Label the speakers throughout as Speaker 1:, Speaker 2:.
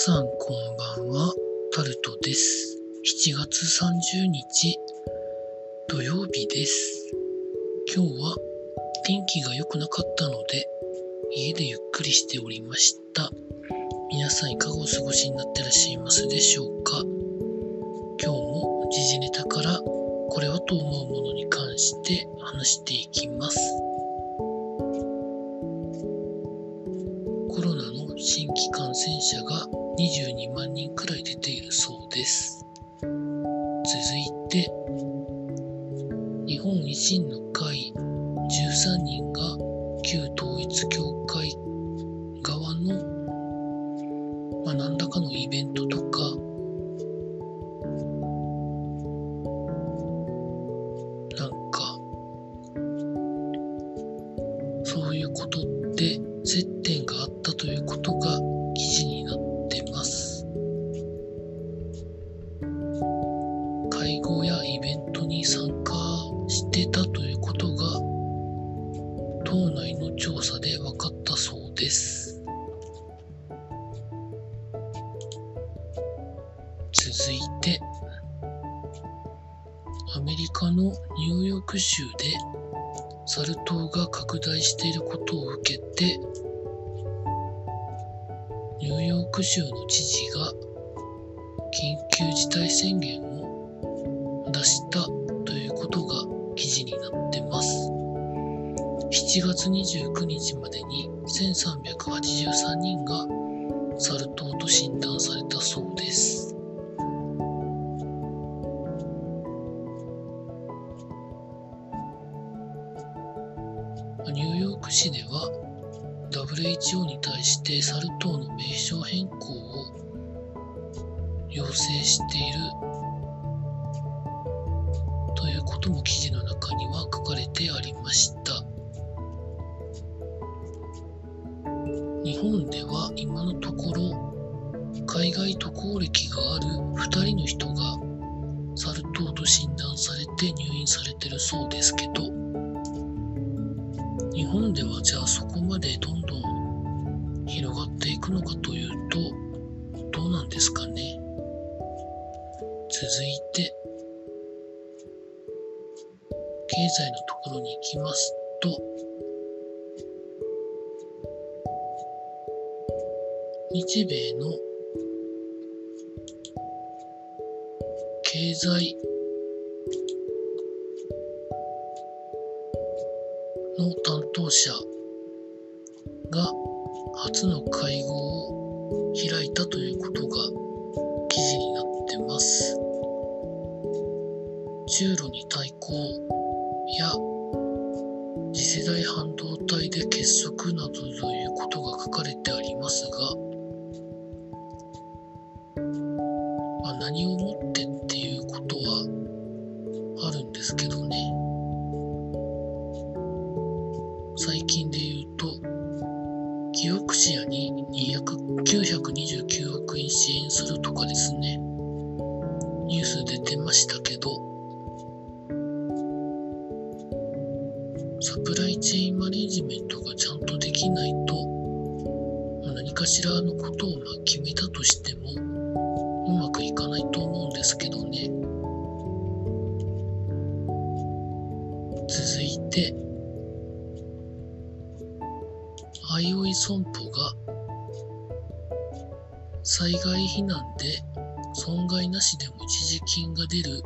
Speaker 1: さんこんばんは、タルトです。7月30日土曜日です。今日は天気が良くなかったので家でゆっくりしておりました。皆さんいかがお過ごしになってらっしゃいますでしょうか？今日も時事ネタからこれはと思うものに関して話していきます。コロナの新規感染者が22万人くらい出ているそうです。続いて、日本維新の会13人が旧統一教会側の、まあ、何らかのイベントとか、なんか、そういうことって接点があったということが党内の調査で分かったそうです。続いて、アメリカのニューヨーク州でサル痘が拡大していることを受けて、ニューヨーク州の知事が緊急事態宣言を出したということが月29日までに1383人がサル痘と診断されたそうです。ニューヨーク市では WHO に対してサル痘の名称変更を要請しているということも記事の中には書かれてありました本では今のところ海外渡航歴がある2人の人がサル痘と診断されて入院されてるそうですけど日本ではじゃあそこまでどんどん広がっていくのかというとどうなんですかね。続いて経済のところに行きますと日米の経済の担当者が初の会合を開いたということが記事になってます。中ロに対抗や次世代半導体で結束などということが書かれてありますが、何をもってっていうことはあるんですけどね。最近で言うと、キオクシアに200 929億円支援するとかですね、ニュース出てましたけど、サプライチェーンマネジメントがちゃんとできないと、何かしらのことをま決めたとしても、うまくいかないと思うんですけどね。続いて、あいおい損保が災害避難で損害なしでも一時金が出る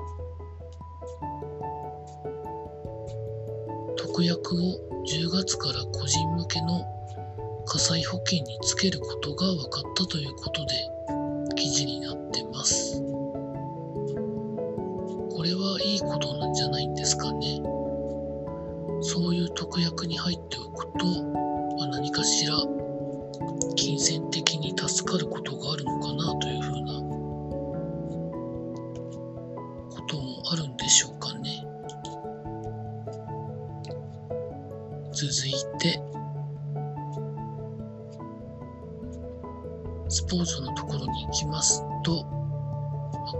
Speaker 1: 特約を10月から個人向けの火災保険につけることが分かったということで記事になってます。これはいいことなんじゃないんですかね。そういう特約に入っておくと、まあ、何かしら金銭的に助かることがあるのかなというふうなこともあるんでしょうかね。続いて、スポーツのところに行きますと、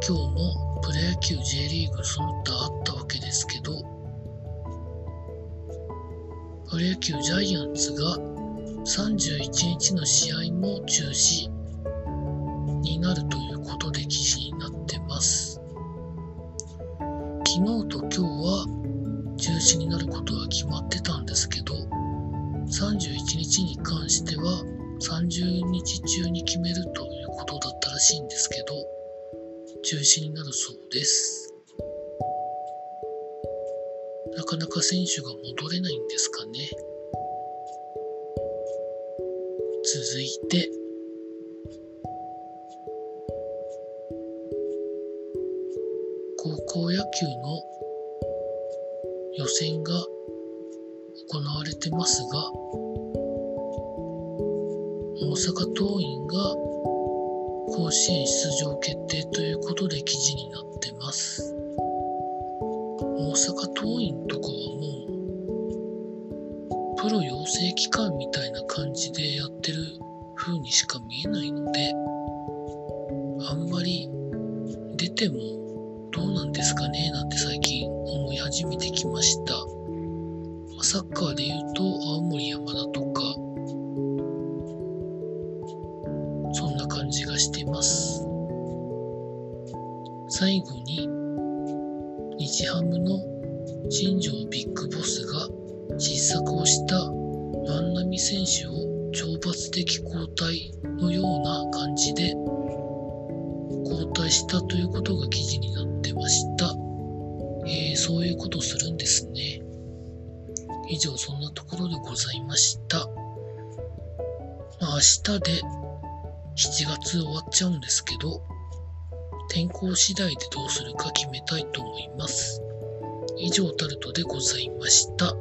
Speaker 1: 今日もプロ野球 J リーグその他あったわけですけど、プロ野球ジャイアンツが31日の試合も中止になるということで記事になってます。昨日と今日は中止になることは決まってたんですけど、31日に関しては30日中に決めるということだったらしいんですけど、中止になるそうです。なかなか選手が戻れないんですかね。続いて、高校野球の予選が行われてますが、大阪桐蔭が甲子園出場決定ということで記事になってます。大阪桐蔭とかはもう、プロ養成機関みたいな感じでやってる風にしか見えないので、あんまり出てもどうなんですかねなんて最近思い始めてきました。サッカーで言うと青森山田とか、してます。最後に、日ハムの新庄ビッグボスが失策をした万波選手を懲罰的交代のような感じで交代したということが記事になってました。えー、そういうことするんですね。以上そんなところでございました。明日で7月終わっちゃうんですけど、天候次第でどうするか決めたいと思います。以上タルトでございました。